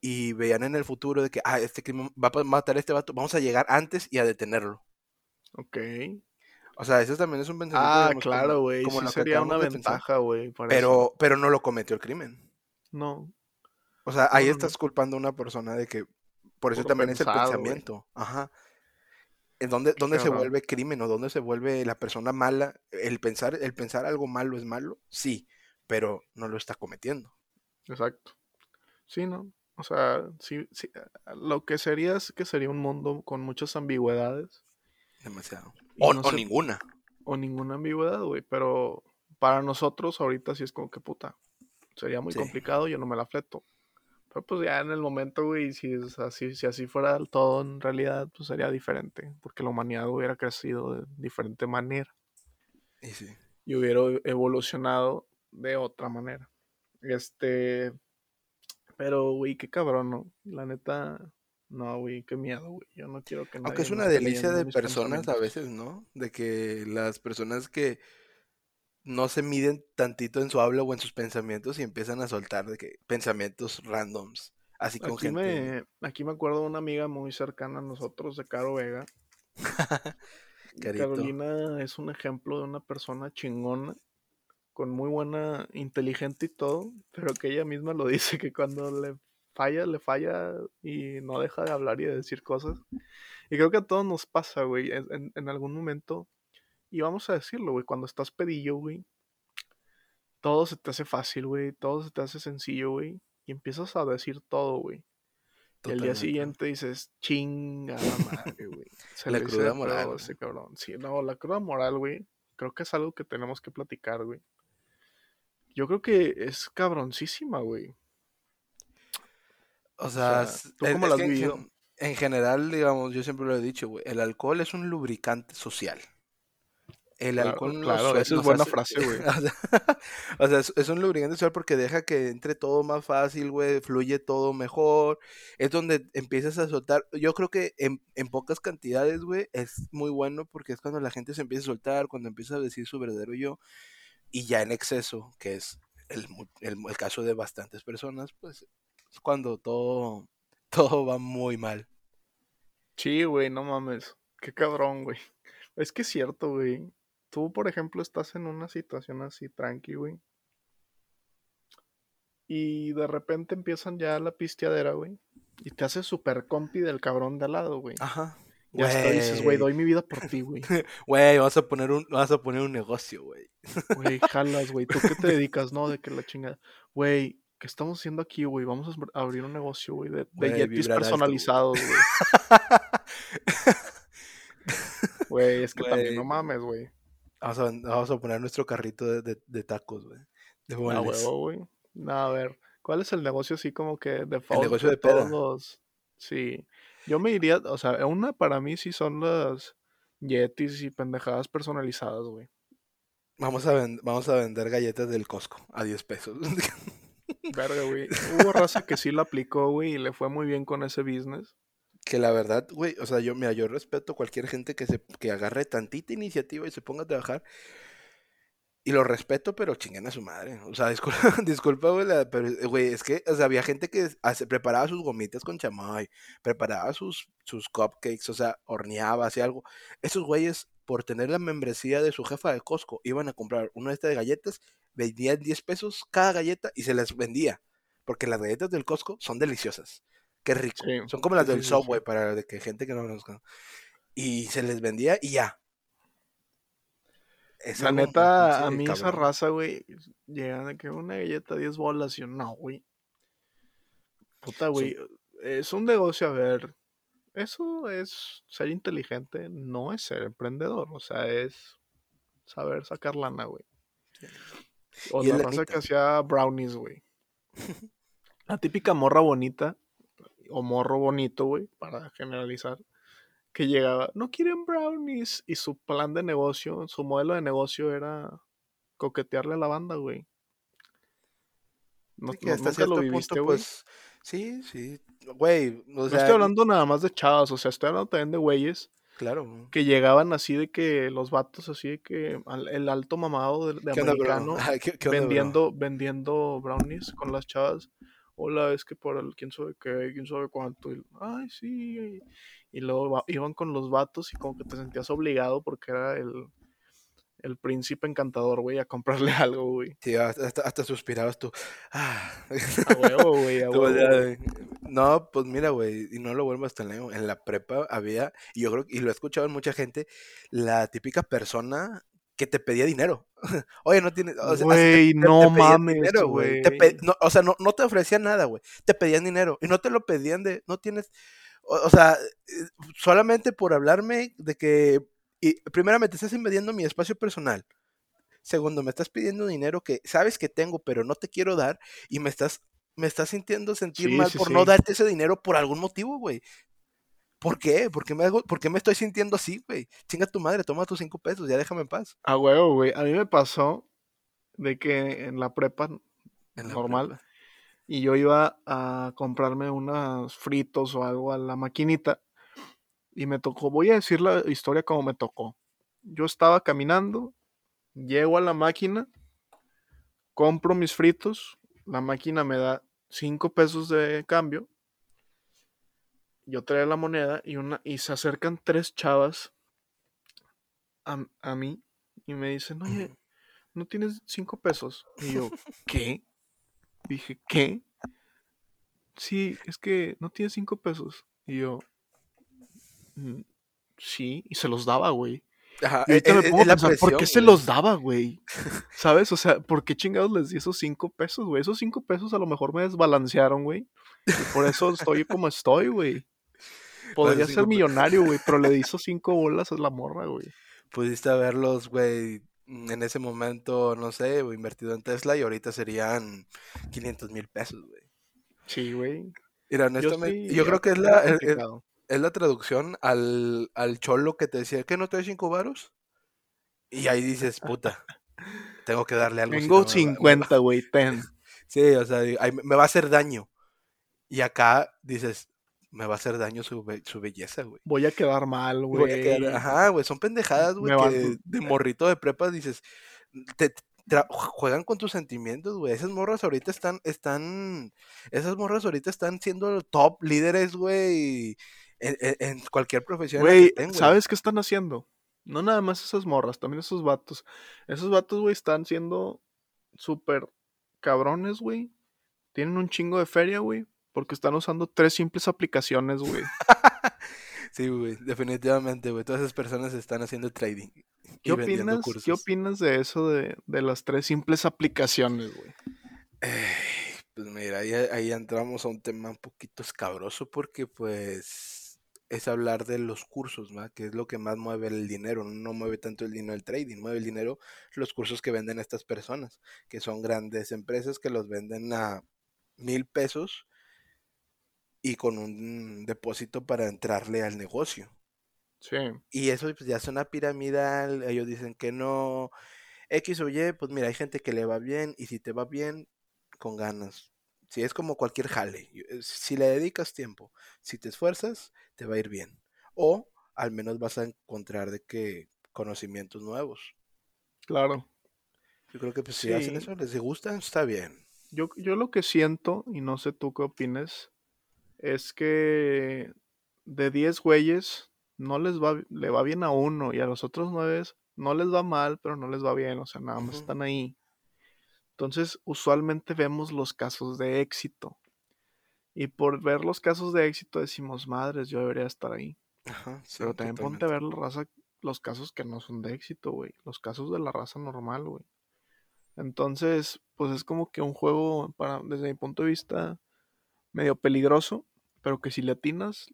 y veían en el futuro de que, ah, este crimen va a matar a este vato, vamos a llegar antes y a detenerlo. Ok. O sea, eso también es un pensamiento, Ah, digamos, como- claro, güey. como Sí lo que sería una ventaja, güey. Pero, pero no lo cometió el crimen. No. O sea, ahí No, no, no. estás culpando a una persona de que, por eso también es el pensamiento. Ajá. ¿En dónde, dónde se vuelve crimen o dónde se vuelve la persona mala? El pensar, el pensar algo malo es malo, sí, pero no lo está cometiendo. Exacto. Sí, ¿no? O sea, sí, sí, lo que sería es que sería un mundo con muchas ambigüedades. Demasiado. O, no o se- ninguna. O ninguna ambigüedad, güey. Pero para nosotros ahorita sí es como que puta. Sería muy Sí. complicado, yo no me la fleto. Pero pues ya en el momento, güey, si es así, si así fuera el todo en realidad, pues sería diferente. Porque la humanidad hubiera crecido de diferente manera. Y sí. y hubiera evolucionado de otra manera. Este, pero, güey, qué cabrón, ¿no? La neta, no, güey, qué miedo, güey. Yo no quiero que Aunque es una delicia de personas a veces, ¿no? De que las personas que no se miden tantito en su habla o en sus pensamientos y empiezan a soltar de que pensamientos randoms, así con Aquí gente. me, aquí me acuerdo de una amiga muy cercana a nosotros, de Caro Vega. Carolina es un ejemplo de una persona chingona, con muy buena, inteligente y todo, pero que ella misma lo dice que cuando le falla, le falla y no deja de hablar y de decir cosas. Y creo que a todos nos pasa, güey, en, en- algún momento. Y vamos a decirlo, güey, cuando estás pedillo, güey, todo se te hace fácil, güey, todo se te hace sencillo, güey, y empiezas a decir todo, güey. Y al día siguiente dices, chinga la madre, güey. Se La cruda moral, ese cabrón. Sí, no, la cruda moral, güey. Creo que es algo que tenemos que platicar, güey. Yo creo que es cabroncísima, güey. O O sea, ¿tú es- cómo es has en, general, digamos, yo siempre lo he dicho, güey, el alcohol es un lubricante social. El Claro, alcohol claro, esa es buena hace, frase, güey. o sea, o sea, es, es un lubricante social porque deja que entre todo más fácil, güey, fluye todo mejor. Es donde empiezas a soltar. Yo creo que en, en pocas cantidades, güey, es muy bueno porque es cuando la gente se empieza a soltar, cuando empieza a decir su verdadero yo. Y ya en exceso, que es el, el, el caso de bastantes personas, pues es cuando todo, todo va muy mal. Sí, güey, no mames. Qué cabrón, güey. Es que es cierto, güey. Tú, por ejemplo, estás en una situación así tranqui, güey. Y de repente empiezan ya la pisteadera, güey. Y te haces super compi del cabrón de al lado, güey. Ajá. Y hasta dices, güey, doy mi vida por ti, güey. güey, vas a poner un, vas a poner un negocio, güey. Güey, jalas, güey. ¿Tú qué te dedicas? No, de que la chingada. Güey, ¿qué estamos haciendo aquí, güey? Vamos a abr- abrir un negocio, güey, de, de yetis personalizados, güey. Güey, es que también no mames, güey. vamos a, vamos a poner nuestro carrito de, de- de tacos, güey. De huevo, güey. No, a ver, ¿cuál es el negocio así como que El default negocio de de todos los... Sí. Yo me iría, o sea, una para mí sí son las yetis y pendejadas personalizadas, güey. Vamos a, vamos a vender galletas del Costco a 10 pesos. Verga, güey. Hubo raza que sí la aplicó, güey, y le fue muy bien con ese business. que la verdad, güey, o sea, yo, mira, yo respeto a cualquier gente que se que agarre tantita iniciativa y se ponga a trabajar. Y lo respeto, pero chinguen a su madre. O sea, disculpa, disculpa, güey, la- pero, eh, güey, es que, o sea, había gente que hace- preparaba sus gomitas con chamoy, preparaba sus, sus cupcakes, o sea, horneaba, hacía algo. Esos güeyes, por tener la membresía de su jefa de Costco, iban a comprar una de estas gallletas, vendían 10 pesos cada galleta y se les vendía. Porque las galletas del Costco son deliciosas. Qué rico. Sí, Son como las del sí. Subway para de que gente que no conozca. Y se les vendía y ya. Es La algo muy neta, a mí esa cabrón. raza, güey, llegan de que una galleta 10 bolas y yo, no, güey. Puta, güey, es un negocio, a ver, eso es ser inteligente, no es ser emprendedor, o sea, es saber sacar lana, güey. O la raza que hacía brownies, güey. La típica morra bonita, o morro bonito, güey, para generalizar, que llegaba, no quieren brownies, y su plan de negocio, su modelo de negocio era coquetearle a la banda, güey. No, que hasta nunca lo viviste, punto, güey. pues, sí, sí. Güey, o No sea, estoy hablando nada más de chavas, o sea, estoy hablando también de güeyes Claro. Que llegaban así de que los vatos así de que el alto mamado de, americano vendiendo, vendiendo brownies con las chavas. Hola, es que por el quién sabe qué, quién sabe cuánto. Ay, sí. Y luego iban con los vatos y como que te sentías obligado porque era el, el príncipe encantador, güey, a comprarle algo, güey. Sí, hasta, hasta suspirabas tú. Ah. A huevo, güey, a huevo. No, pues mira, güey, y no lo vuelvo hasta lejos. En la prepa había, y yo creo, y lo he escuchado en mucha gente, la típica persona que te pedía dinero. Oye, no tienes. Güey, no mames, güey. o sea, no, no te ofrecían nada, güey. Te pedían dinero. Y no te lo pedían de. No tienes. O, sea, eh, solamente por hablarme de que. Y, primeramente, estás invadiendo mi espacio personal. Segundo, me estás pidiendo dinero que sabes que tengo, pero no te quiero dar. Y me estás, me estás sintiendo sentir mal por no darte ese dinero por algún motivo, güey. ¿Por qué? ¿Por qué, me hago, ¿Por qué me estoy sintiendo así, güey? Chinga tu madre, toma tus cinco pesos, ya déjame en paz. A huevo, güey. A mí me pasó de que en la prepa en normal y yo iba a comprarme unos fritos o algo a la maquinita y me tocó, voy a decir la historia como me tocó. Yo estaba caminando, llego a la máquina, compro mis fritos, la máquina me da cinco pesos de cambio yo traía la moneda y, una, y se acercan tres chavas a, mí y me dicen, oye, ¿no tienes cinco pesos? Y yo, ¿qué? Dije, ¿qué? Sí, es que no tienes cinco pesos. Y yo, mm, sí, y se los daba, güey. Ajá, y ahorita me pongo a pensar, ¿por qué se los daba, güey? ¿Sabes? O sea, ¿por qué chingados les di esos cinco pesos, güey? Esos cinco pesos a lo mejor me desbalancearon, güey. Y por eso estoy como estoy, güy. Podría ser millonario, güey, pero le hizo cinco bolas a la morra, güey. Pudiste haberlos, güey, en ese momento, no sé, invertido en Tesla y ahorita serían 500 mil pesos, güey. Sí, güey. Mira, honestamente, yo, creo que es la, es, la traducción al, al, cholo que te decía, ¿qué no te doy cinco varos? Y ahí dices, puta, tengo que darle algo. Tengo 50, güey, ten. Sí, o sea, me va a hacer daño. Y acá dices, me va a hacer daño su, su belleza, güey. Voy a quedar mal, güey. Ajá, güey, son pendejadas, güey, que de morrito de prepa dices, te, juegan con tus sentimientos, güey. Esas morras ahorita están, están, esas morras ahorita están siendo top líderes, güey, en, cualquier profesión. Güey, ¿sabes qué están haciendo? No nada más esas morras, también esos vatos. Esos vatos, güey, están siendo súper cabrones, güey. Tienen un chingo de feria, güey porque están usando tres simples aplicaciones, güey. sí, güey, definitivamente, güey. Todas esas personas están haciendo trading. ¿Qué opinas, ¿Qué opinas de eso de, las tres simples aplicaciones, güey? pues mira, ahí, ahí, entramos a un tema un poquito escabroso porque pues es hablar de los cursos, ¿no? Que es lo que más mueve el dinero. No mueve tanto el dinero el trading, mueve el dinero los cursos que venden estas personas, que son grandes empresas que los venden a mil pesos y con un depósito para entrarle al negocio. Sí. Y eso pues, ya suena piramidal, ellos dicen que no. X o Y, pues mira, hay gente que le va bien y si te va bien, con ganas. Si es como cualquier jale, eh, si le dedicas tiempo, si te esfuerzas, te va a ir bien. O al menos vas a encontrar de que conocimientos nuevos. Claro. Yo creo que pues, si hacen eso, les gusta, está bien. Yo, yo lo que siento, y no sé tú qué opines, es que de 10 güeyes no les va, le va bien a uno y a los otros 9 no les va mal, pero no les va bien, o sea, nada más están ahí. Entonces, usualmente vemos los casos de éxito. Y por ver los casos de éxito decimos, madres, yo debería estar ahí. pero también ponte a ver la raza, los casos que no son de éxito, güey. Los casos de la raza normal, güey. Entonces, pues es como que un juego, para, desde mi punto de vista, medio peligroso, pero que si le atinas,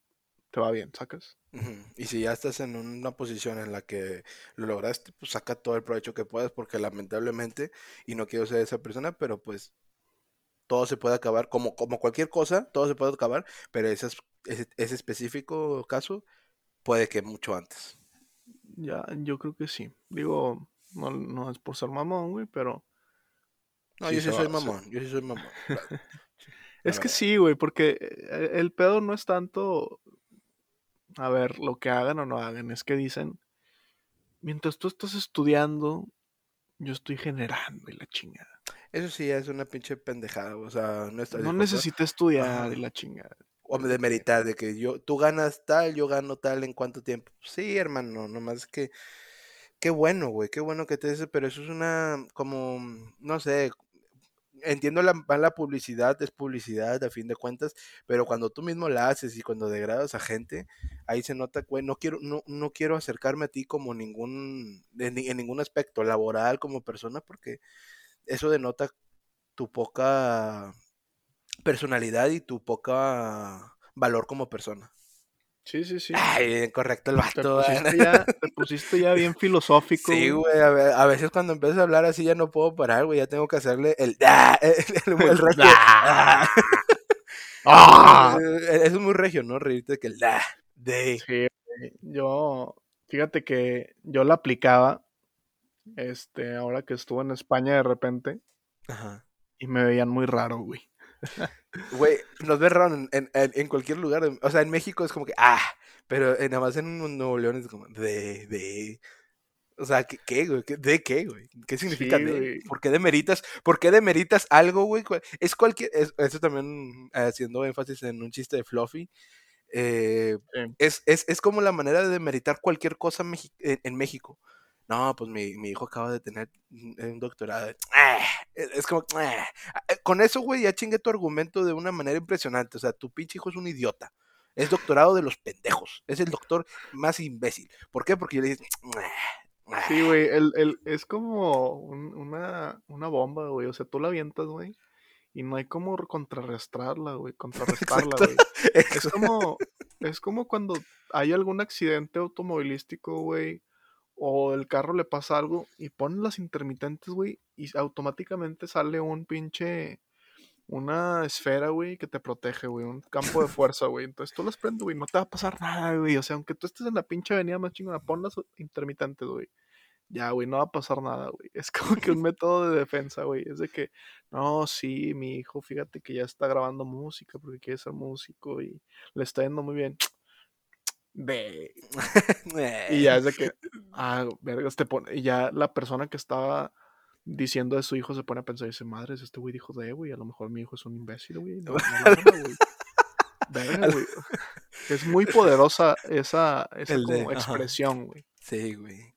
te va bien, sacas. Y si ya estás en una posición en la que lo lograste, pues saca todo el provecho que puedas, porque lamentablemente, y no quiero ser esa persona, pero pues todo se puede acabar, como, como cualquier cosa, todo se puede acabar, pero ese, ese, ese específico caso puede que mucho antes. Ya, yo creo que sí. Digo, no, no es por ser mamón, güey, pero... No, yo sí soy mamón, yo sí soy mamón. Es que sí, güey, porque eh, el pedo no es tanto a ver, lo que hagan o no hagan, es que dicen, mientras tú estás estudiando, yo estoy generando y la chingada. Eso sí es una pinche pendejada, o sea, no está No necesito estudiar y la chingada. O de meritar, de que yo, tú ganas tal, yo gano tal en cuánto tiempo. Sí, hermano, nomás que qué bueno, güey, qué bueno que te dice, pero eso es una, como, no sé, entiendo la mala publicidad, es publicidad a fin de cuentas, pero cuando tú mismo la haces y cuando degradas a gente, ahí se nota, güey, no quiero, no, no quiero acercarme a ti como ningún, en, en ningún aspecto laboral como persona, porque eso denota tu poca personalidad y tu poca valor como persona. Sí, sí, sí. Ay, correcto el Te vato. ¿eh? pusiste, ya, te pusiste ya bien filosófico. Sí, güey. a, ve- a veces cuando empiezas a hablar así ya no puedo parar, güey, ya tengo que hacerle el ¡ah! el, el, el regio. ¡ah! ¡Ah! Eh, Eso es muy regio, ¿no? Reírte que el de Sí, yo, fíjate que yo la aplicaba, este, ahora que estuve en España de repente, Ajá. y me veían muy raro, güey. Güey, nos ves raro en, en, cualquier lugar. O sea, en México es como que ¡ah! Pero eh, nada más en Nuevo León es como de, de. O sea, ¿qué, qué, güey? ¿Qué- ¿De qué, güey? ¿Qué significa Sí, de? güey. ¿Por qué demeritas? ¿Por qué demeritas algo, güey? Es cualquier. es- eso también haciendo énfasis en un chiste de Fluffy. eh, Sí. es, es, es como la manera de demeritar cualquier cosa en México. No, pues mi, mi hijo acaba de tener un doctorado. Ah, Es es como. ah. Eh, Con eso, güey, ya chingue tu argumento de una manera impresionante. O sea, tu pinche hijo es un idiota. Es doctorado de los pendejos. Es el doctor más imbécil. ¿Por qué? Porque yo le dije. "Ah, Sí, güey, el, el, es como un- una, una bomba, güey. O sea, tú la avientas, güey, y no hay como contrarrestarla, güey, contrarrestarla, güey. Es como, es como cuando hay algún accidente automovilístico, güey, o el carro le pasa algo y ponen las intermitentes, güey, y automáticamente sale un pinche, una esfera, güey, que te protege, güey, un campo de fuerza, güey. Entonces tú las prendes, güey, no te va a pasar nada, güey. O sea, aunque tú estés en la pinche avenida más chingona, pon las intermitentes, güey. Ya, güey, no va a pasar nada, güey. Es como que un método de defensa, güey. Es de que, no, sí, mi hijo, fíjate que ya está grabando música porque quiere ser músico y le está yendo muy bien. De... Y ya es de que, ah, vergas, te pone. Y ya la persona que estaba diciendo de su hijo se pone a pensar y dice, madres, este güey dijo de, güey, a lo mejor mi hijo es un imbécil, güey. No, no. Es muy poderosa esa, esa de- expresión, güey. Sí, güey.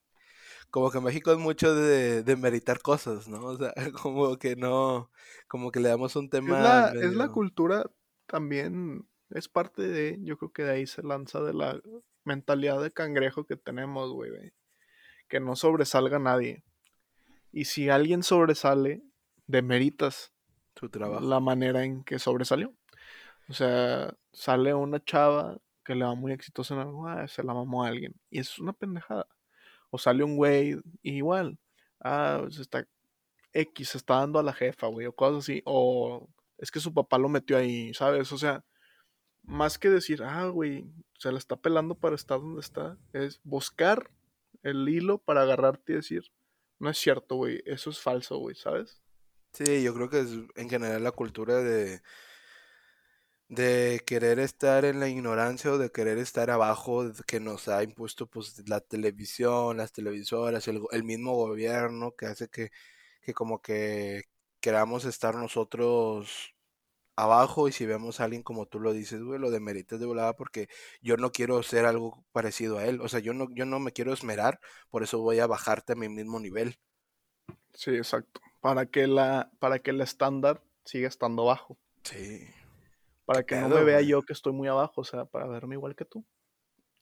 Como que México es mucho de, de meritar cosas, ¿no? O sea, como que no, como que le damos un Es tema la, es la cultura también, es parte de, yo creo que de ahí se lanza de la mentalidad de cangrejo que tenemos, güey, que no sobresalga nadie. Y si alguien sobresale, demeritas su trabajo. la manera en que sobresalió. O sea, sale una chava que le va muy exitosa en algo, ah, se la mamó a alguien. Y es una pendejada. O sale un güey, igual, ah, se está X, se está dando a la jefa, güey, o cosas así. O es que su papá lo metió ahí, ¿sabes? O sea, más que decir, ah, güey, se la está pelando para estar donde está, es buscar el hilo para agarrarte y decir, no es cierto, güey, eso es falso, güey, ¿sabes? Sí, yo creo que es en general la cultura de, de querer estar en la ignorancia o de querer estar abajo que nos ha impuesto pues la televisión, las televisoras, el, el mismo gobierno que hace que, que como que queramos estar nosotros abajo y si vemos a alguien como tú lo dices, güey, lo demeritas de volada porque yo no quiero ser algo parecido a él, o sea, yo no, yo no me quiero esmerar, por eso voy a bajarte a mi mismo nivel. Sí, exacto. Para que la, para que el estándar siga estando bajo. Sí. Para que no me vea güey. yo que estoy muy abajo, o sea, para verme igual que tú.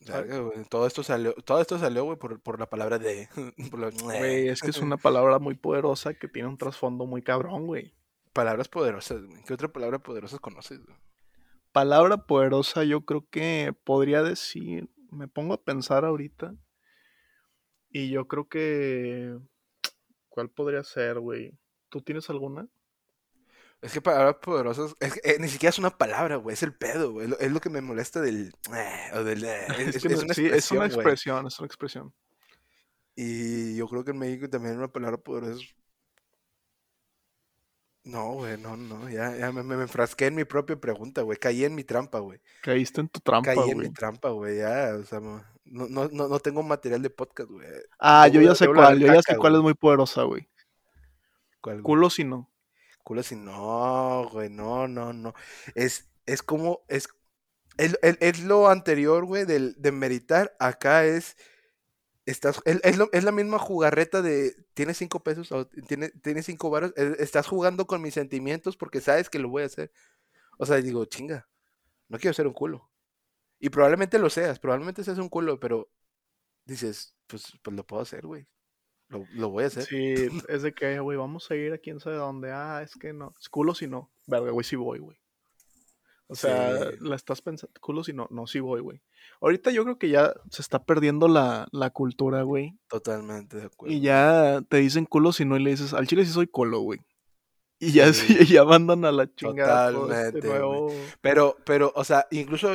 güey, Todo esto salió, todo esto salió, güey, por, por la palabra de. por la- Güey, es que es una palabra muy poderosa que tiene un trasfondo muy cabrón, güey. Palabras poderosas, güey. ¿Qué otra palabra poderosa conoces? Palabra poderosa, yo creo que podría decir, me pongo a pensar ahorita, y yo creo que, ¿cuál podría ser, güey? ¿Tú tienes alguna? Es que palabras poderosas, es que, eh, ni siquiera es una palabra, güey, es el pedo, güey. Es lo, es lo que me molesta del. o del eh, es, Es, que es no- una sí, es una expresión, es una expresión. Y yo creo que en México también una palabra poderosa es No, güey, no, no, ya, ya me, me, enfrasqué en mi propia pregunta, güey. Caí en mi trampa, güey. Caíste en tu trampa, Caí en güey. mi trampa, güey, ya, o sea, no, no, no, no tengo material de podcast, güey. Ah, yo ya sé cuál, yo ya sé cuál güey. es muy poderosa, güey. ¿Cuál, güey? Culo si no. Culo si no, güey, no, no, no. Es, es como, es, es, es- lo anterior, güey, del, de meditar. Acá es, estás, es, es lo- es la misma jugarreta de, tienes cinco pesos, o tienes, tienes cinco varos, eh, estás jugando con mis sentimientos porque sabes que lo voy a hacer. O sea, digo, chinga, no quiero ser un culo. Y probablemente lo seas, probablemente seas un culo, pero dices, pues, pues lo puedo hacer, güey. Lo, lo voy a hacer. Sí, es de que, güey, vamos a ir a quién sabe dónde. Ah, es que no. Es culo si no. Verga, güey, sí voy, güey. O sea, Sí. la estás pensando, culo si no. No, sí voy, güey. Ahorita yo creo que ya se está perdiendo la, la cultura, güey. Totalmente de acuerdo. Y ya te dicen culo si no y le dices, al chile sí soy culo, güey. Y ya, Sí. ya mandan a la chingada este Totalmente, nuevo. Pero, pero, o sea, incluso,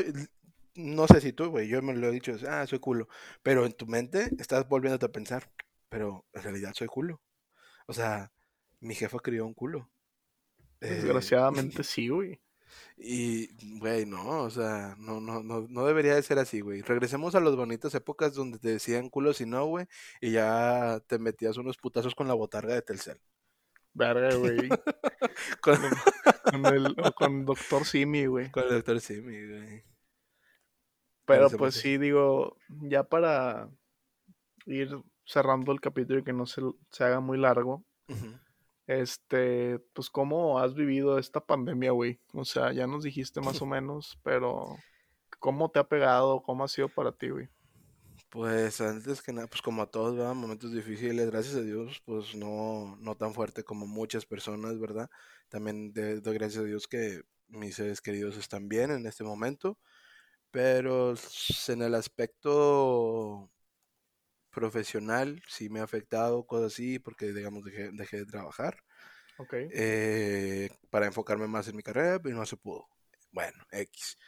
no sé si tú, güey, yo me lo he dicho, ah, soy culo, pero en tu mente estás volviéndote a pensar, pero en realidad soy culo. O sea, mi jefa crió un culo. Eh, Desgraciadamente sí, güey. Y, güey, no, o sea, no, no, no, no debería de ser así, güey. Regresemos a las bonitas épocas donde te decían culo si no, güey, y ya te metías unos putazos con la botarga de Telcel. Verga, güey. Con, Con, el, con Doctor Simi, güey. con el doctor Simi, güey. Pero pues sí, digo, ya para ir cerrando el capítulo y que no se, se haga muy largo, Ujú. Este, pues cómo has vivido esta pandemia, güey. O sea, ya nos dijiste más o menos, pero ¿cómo te ha pegado? ¿Cómo ha sido para ti, güey? Pues antes que nada, pues como a todos, ¿verdad? Momentos difíciles, gracias a Dios, pues no, no tan fuerte como muchas personas, ¿verdad? También de- doy gracias a Dios que mis seres queridos están bien en este momento, pero en el aspecto profesional sí me ha afectado, cosas así, porque digamos dejé, dejé de trabajar Ok. eh, para enfocarme más en mi carrera, pero no se pudo. Bueno, X.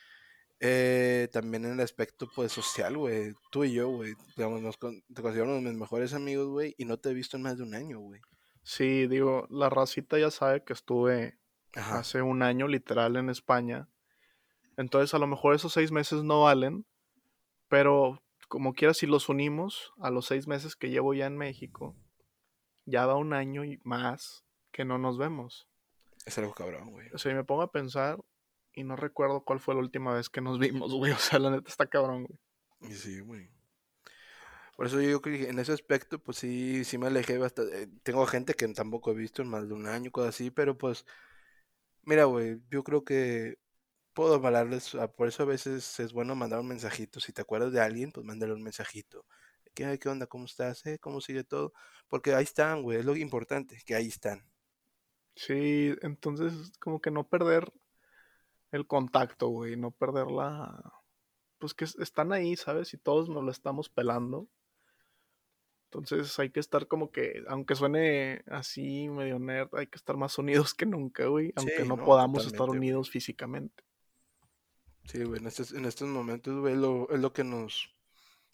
Eh, también en el aspecto pues social, güey. Tú y yo, güey. Digamos, nos con- te considero uno de mis mejores amigos, güey. Y no te he visto en más de un año, güey. Sí, digo, la racita ya sabe que estuve Ajá. hace un año literal en España. Entonces a lo mejor esos seis meses no valen, pero como quiera si los unimos a los seis meses que llevo ya en México, ya va un año y más que no nos vemos. Es algo cabrón, güey. O sea, y me pongo a pensar y no recuerdo cuál fue la última vez que nos vimos, güey. O sea, la neta está cabrón, güey. Sí, güey. Por eso yo creo que en ese aspecto, pues sí, sí me alejé bastante. Tengo gente que tampoco he visto en más de un año, cosas así, pero pues, mira, güey, yo creo que puedo hablarles, ah, por eso a veces es bueno mandar un mensajito. Si te acuerdas de alguien, pues mándale un mensajito. ¿Qué, qué onda? ¿Cómo estás? eh? ¿Cómo sigue todo? Porque ahí están, güey, es lo importante, que ahí están. Sí, entonces como que no perder el contacto, güey. No perder la... Pues que es- están ahí, ¿sabes? Y todos nos lo estamos pelando. Entonces hay que estar como que, aunque suene así medio nerd, hay que estar más unidos que nunca, güey. Aunque Sí, no, no, podamos estar unidos físicamente. Sí, güey, en estos, en estos momentos, güey, lo, es lo que nos,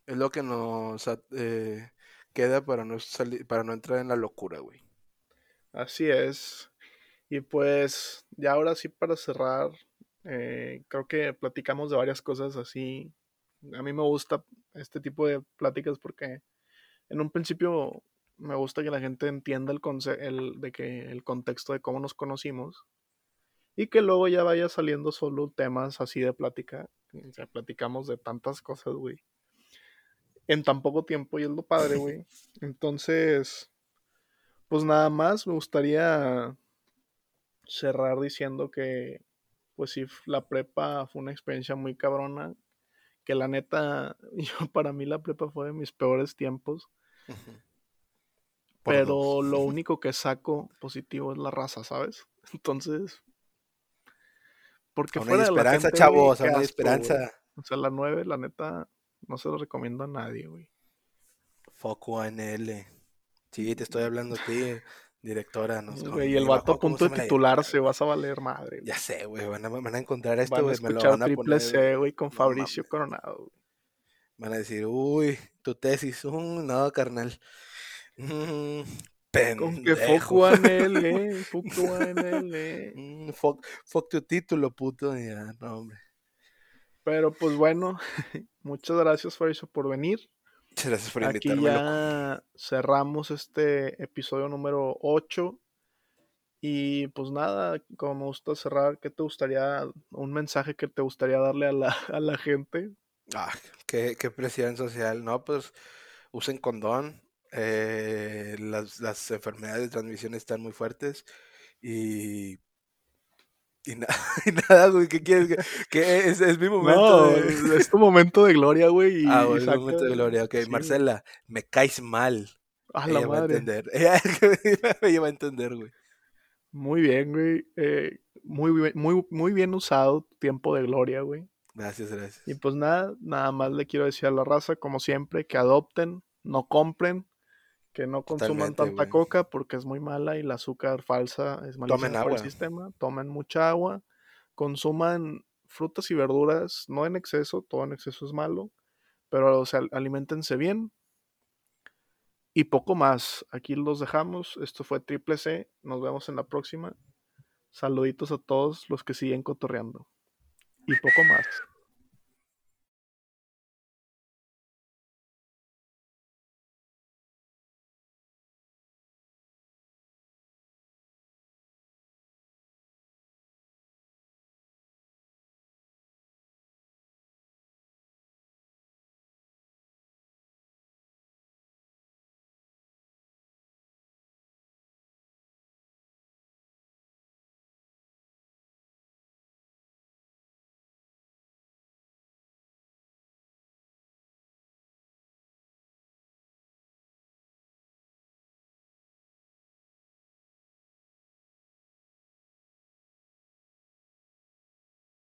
es lo que nos eh, queda para no salir, para no entrar en la locura, güey. Así es. Y pues, ya ahora sí para cerrar, eh, creo que platicamos de varias cosas así. A mí me gusta este tipo de pláticas porque en un principio me gusta que la gente entienda el, conce- el, de que, el contexto de cómo nos conocimos y que luego ya vaya saliendo solo temas así de plática. O sea, platicamos de tantas cosas, güey. En tan poco tiempo y es lo padre, güey. Entonces, pues nada más me gustaría cerrar diciendo que, pues sí, la prepa fue una experiencia muy cabrona. Que la neta, yo para mí la prepa fue de mis peores tiempos. Pero lo único que saco positivo es la raza, ¿sabes? Entonces, porque Aún hay fuera de la esperanza, chavos, aún hay esperanza. O sea, la 9, la neta, no se lo recomiendo a nadie, güey. Foco ANL. Sí, te estoy hablando a ti, directora. Nos, Güey, y el vato a bajó, ¿cómo punto de titularse, vas a valer madre, güey? Ya sé, güey, van a, van a encontrar esto, güey, me lo van a triple poner, C, güey. güey, con No Fabricio mames. Coronado, güey. Van a decir, uy, tu tesis, uh, no, carnal. Mm, Con que fuck anel, fuck anel, mm, fuck, fuck tu título, puto. Ya, no, hombre. Pero pues bueno, muchas gracias, Fariso, por venir. Muchas gracias por Aquí invitarme. ya cerramos este episodio número 8. Y pues nada, como me gusta cerrar, ¿qué te gustaría, un mensaje que te gustaría darle a la, a la gente? Ah, qué, qué presión social. No, pues usen condón. Eh, las, las enfermedades de transmisión están muy fuertes. Y y, y, nada, güey, ¿qué quieres? Que, es, es, mi momento. No, de... es tu momento de gloria, güey. Ah, güey, es momento de gloria. Ok, sí. Marcela, me caes mal. A la Ella madre. va a entender. Ella va a entender, güey. Muy bien, güey. Eh, muy, muy, muy bien usado tiempo de gloria, güey. Gracias, gracias. Y pues nada, nada más le quiero decir a la raza, como siempre, que adopten, no compren, que no consuman Totalmente, tanta coca porque es muy mala y el azúcar falsa es malísima para el sistema. Tomen mucha agua, consuman frutas y verduras, no en exceso, todo en exceso es malo, pero o sea, alimentense bien. Y poco más, aquí los dejamos. Esto fue Triple C. Nos vemos en la próxima. Saluditos a todos los que siguen cotorreando. Y poco más.